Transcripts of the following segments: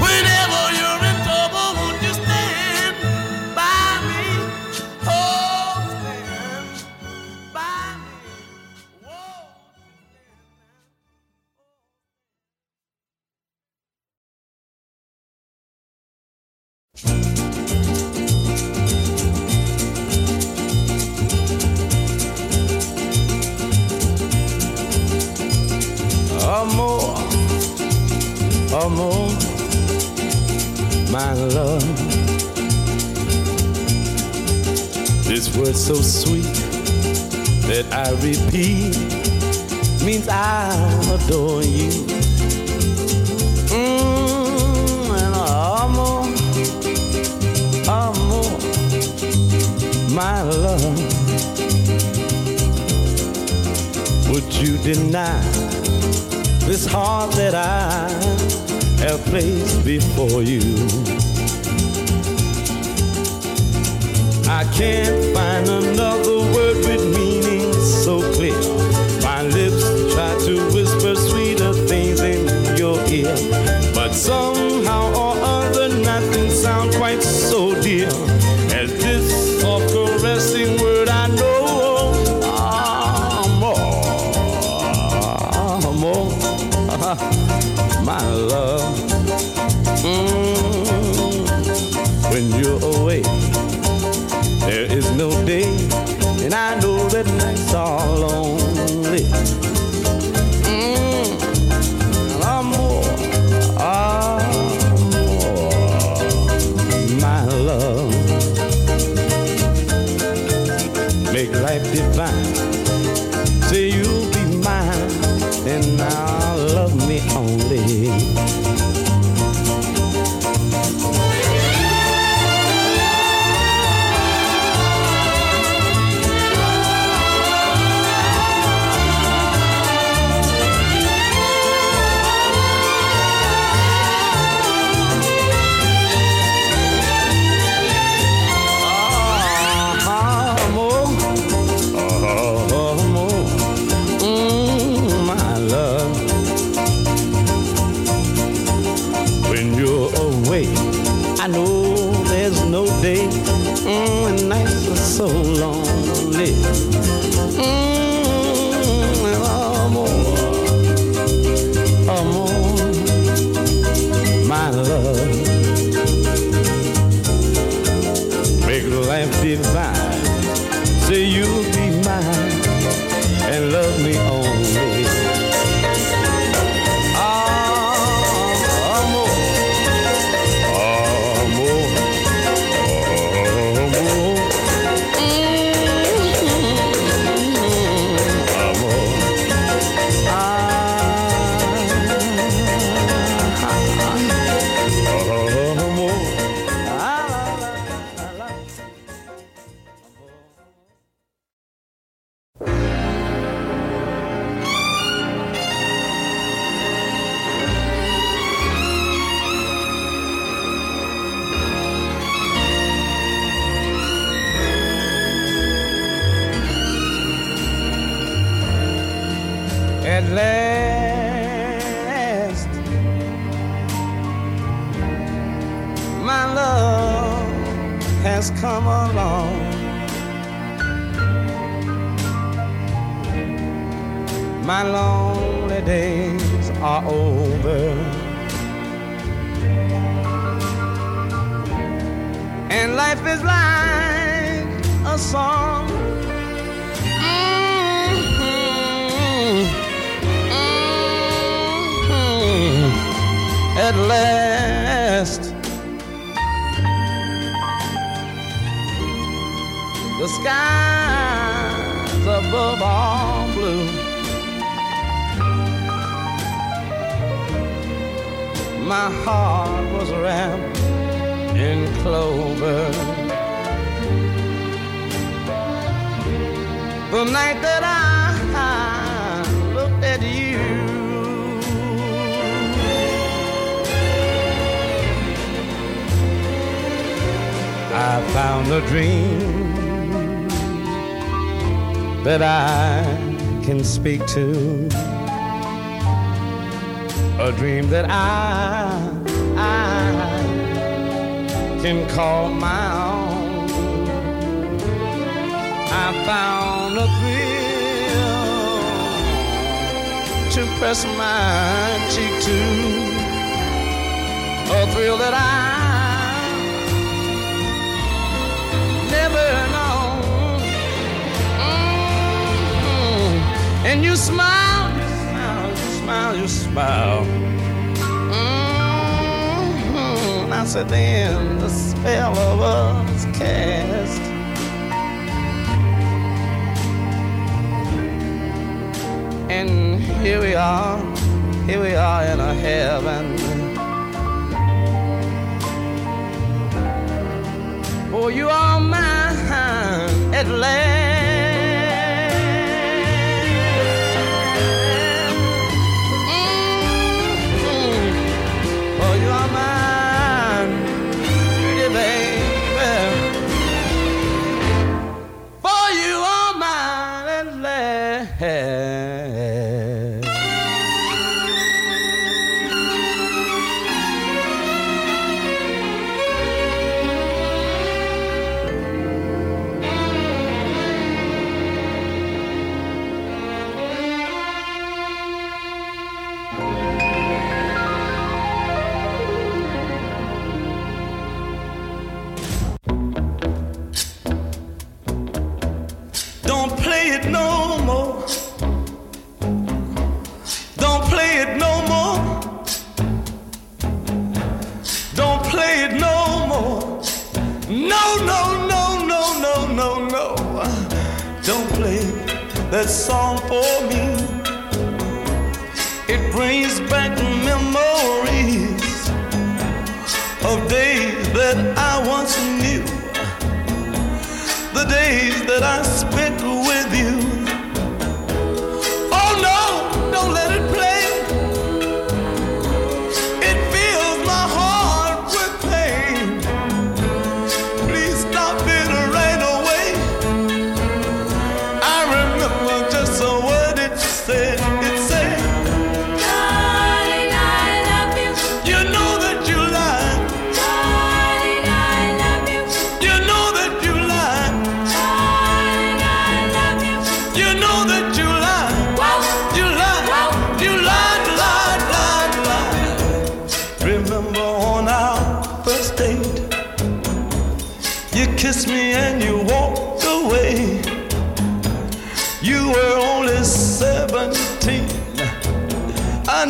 whenever you deny this heart that I have placed before you? I can't find another word with meaning so clear. My lips try to whisper sweeter things in your ear, but some come along. My lonely days are over. And life is like a song. Mm-hmm. Mm-hmm. At last of all blue. My heart was wrapped in clover. The night that I looked at you. I found a dream speak to. A dream that I, I can call my own. I found a thrill to press my cheek to. A thrill that I And you smile, you smile, you smile, you smile. Mm-hmm. I said, then the spell of us cast. And here we are, here we are in a heaven. Oh, you are mine at last. That I spent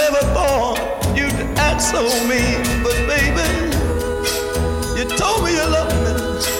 never thought you'd act so mean, but baby, you told me you loved me.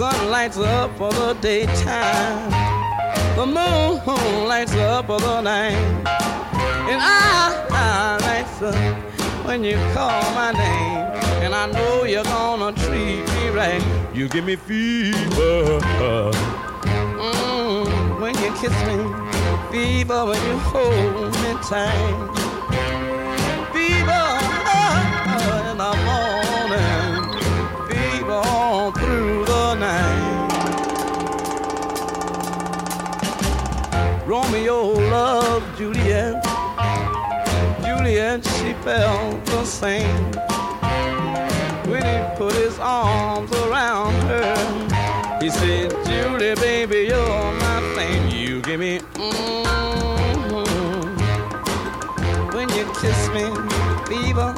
Sun lights up for the daytime. The moon lights up for the night. And I, I lights up when you call my name. And I know you're gonna treat me right. You give me fever. Mm, when you kiss me. Fever when you hold me tight. Romeo loved Juliet. Juliet, she felt the same. When he put his arms around her, he said, Julie, baby, you're my thing. You give me, mm When you kiss me, fever.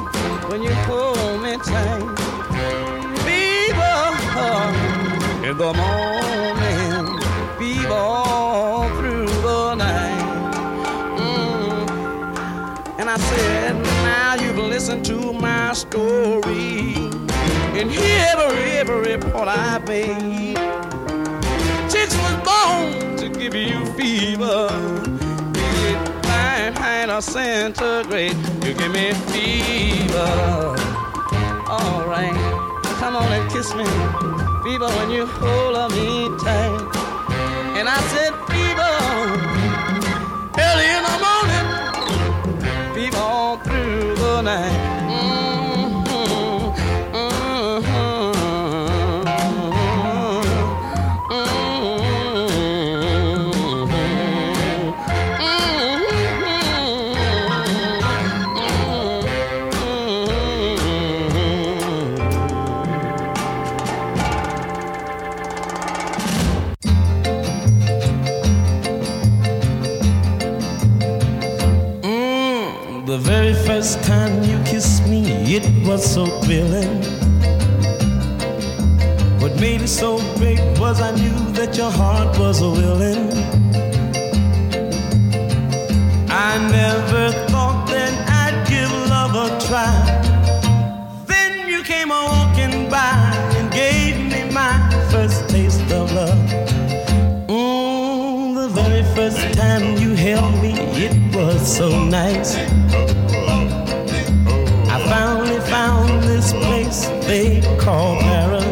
When you hold me tight, fever. In the morning, I said, now you've listened to my story. And every, every report I made. Chicks was born to give you fever. Be it Fahrenheit or centigrade, you give me fever. All right, come on and kiss me. Fever when you hold me tight. And I said, fever, early in the morning, through the night. The very first time you kissed me, it was so thrilling. What made it so great was I knew that your heart was willing. I never thought that I'd give love a try. Then you came a walking by and gave me my first taste of love. Mm, the very first time you held me, so nice. I finally found this place they call paradise.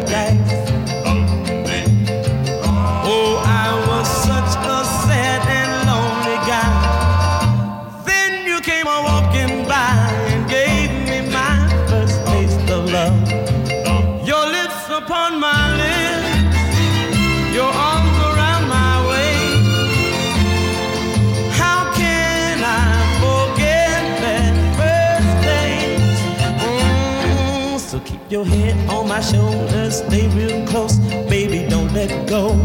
Shoulders, stay real close, baby, don't let go.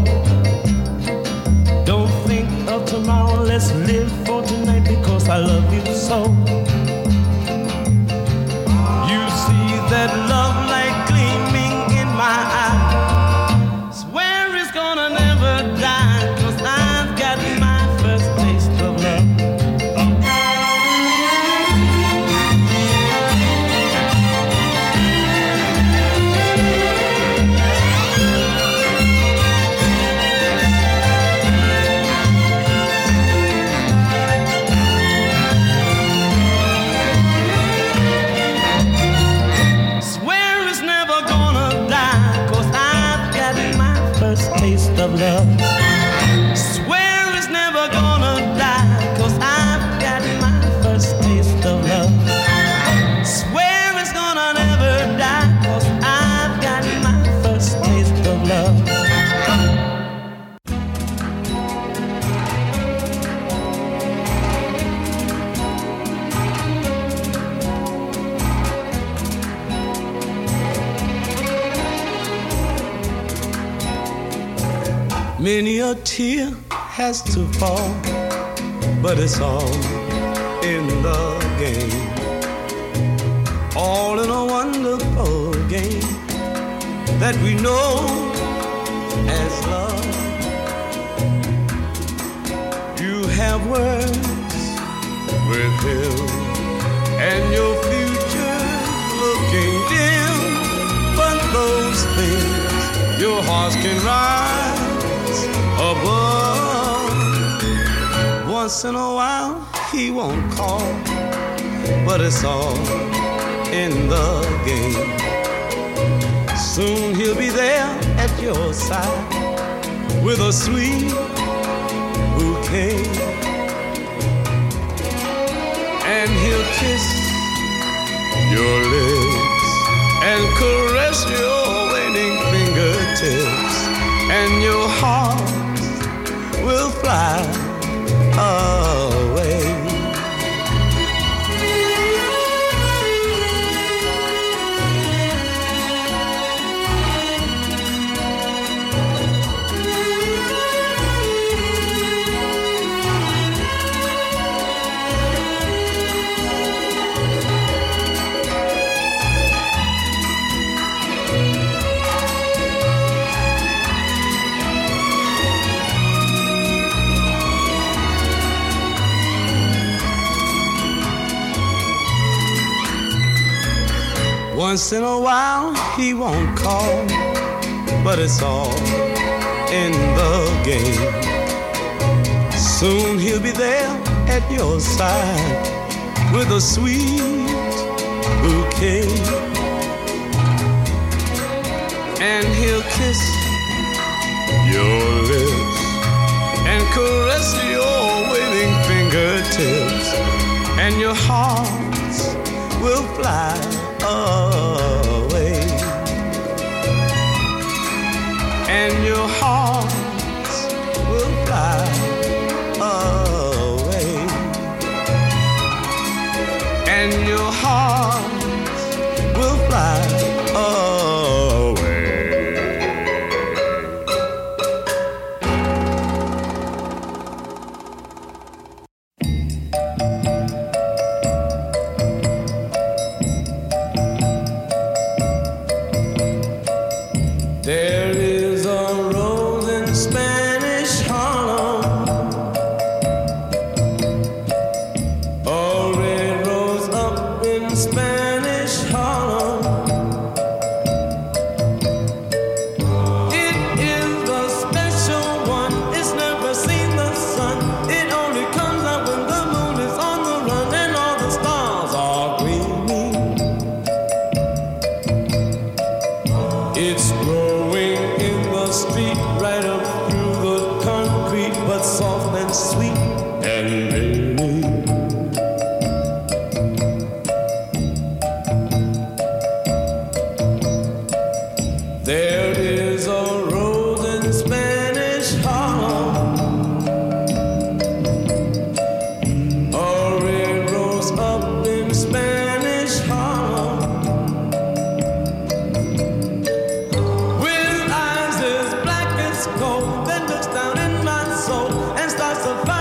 Don't think of tomorrow, let's live for tonight because I love you so. Of love. A tear has to fall, but it's all in the game. All in a wonderful game that we know as love. You have words with him, and your future's looking dim. But those things your hearts can rise Once in a while, he won't call, but it's all in the game. Soon he'll be there at your side with a sweet bouquet. And he'll kiss your lips and caress your waiting fingertips, and your heart will fly away. He won't call, but it's all in the game. Soon he'll be there at your side with a sweet bouquet. And he'll kiss your lips and caress your waiting fingertips, and your hearts will fly a survive.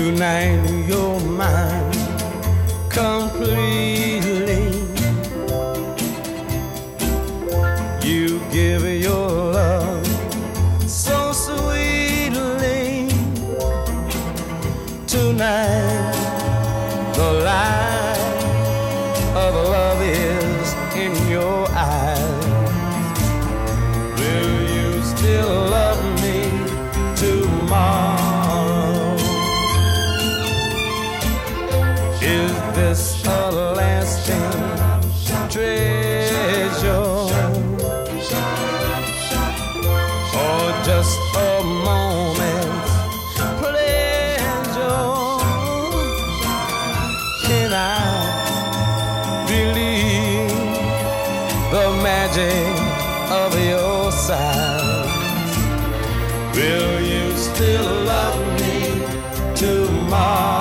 Tonight you're mine complete. the magic of your sighs. Will you still love me tomorrow?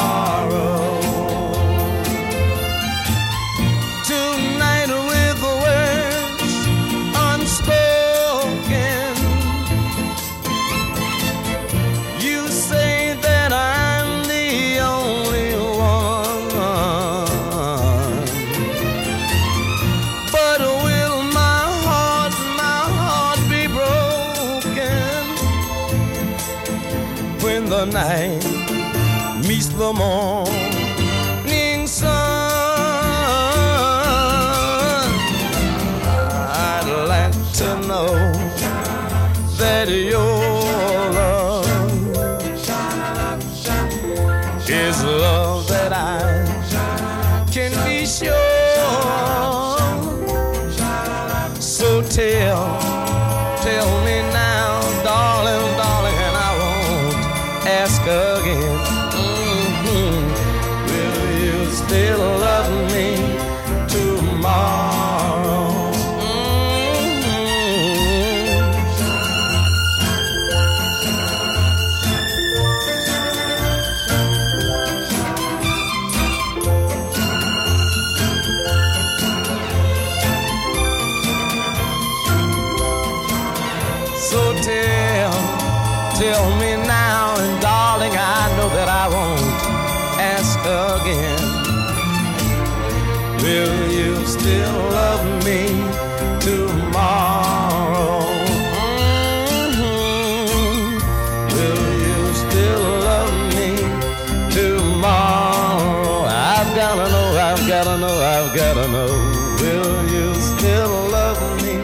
morning sun. I'd like to know that your love is love know. Will you still love me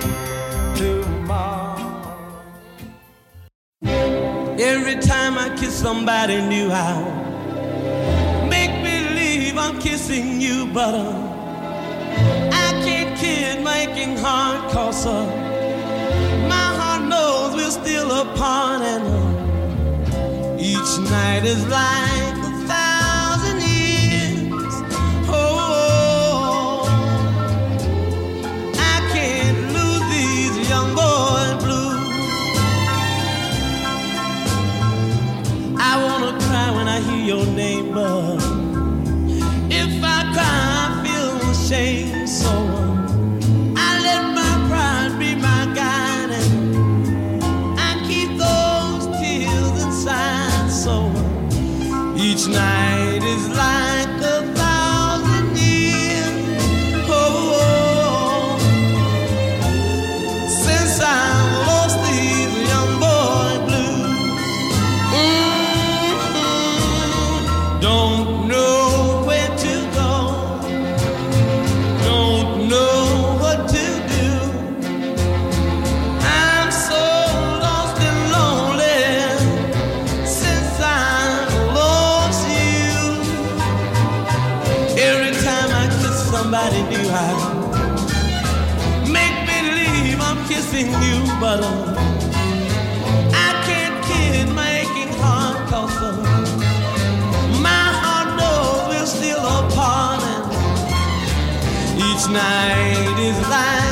tomorrow? Every time I kiss somebody new, I make believe I'm kissing you, but uh, I can't kid making heart cause uh, my heart knows we're still apart and uh, each night is like but I can't kid making heart cause uh, my heart knows we're still apart and each night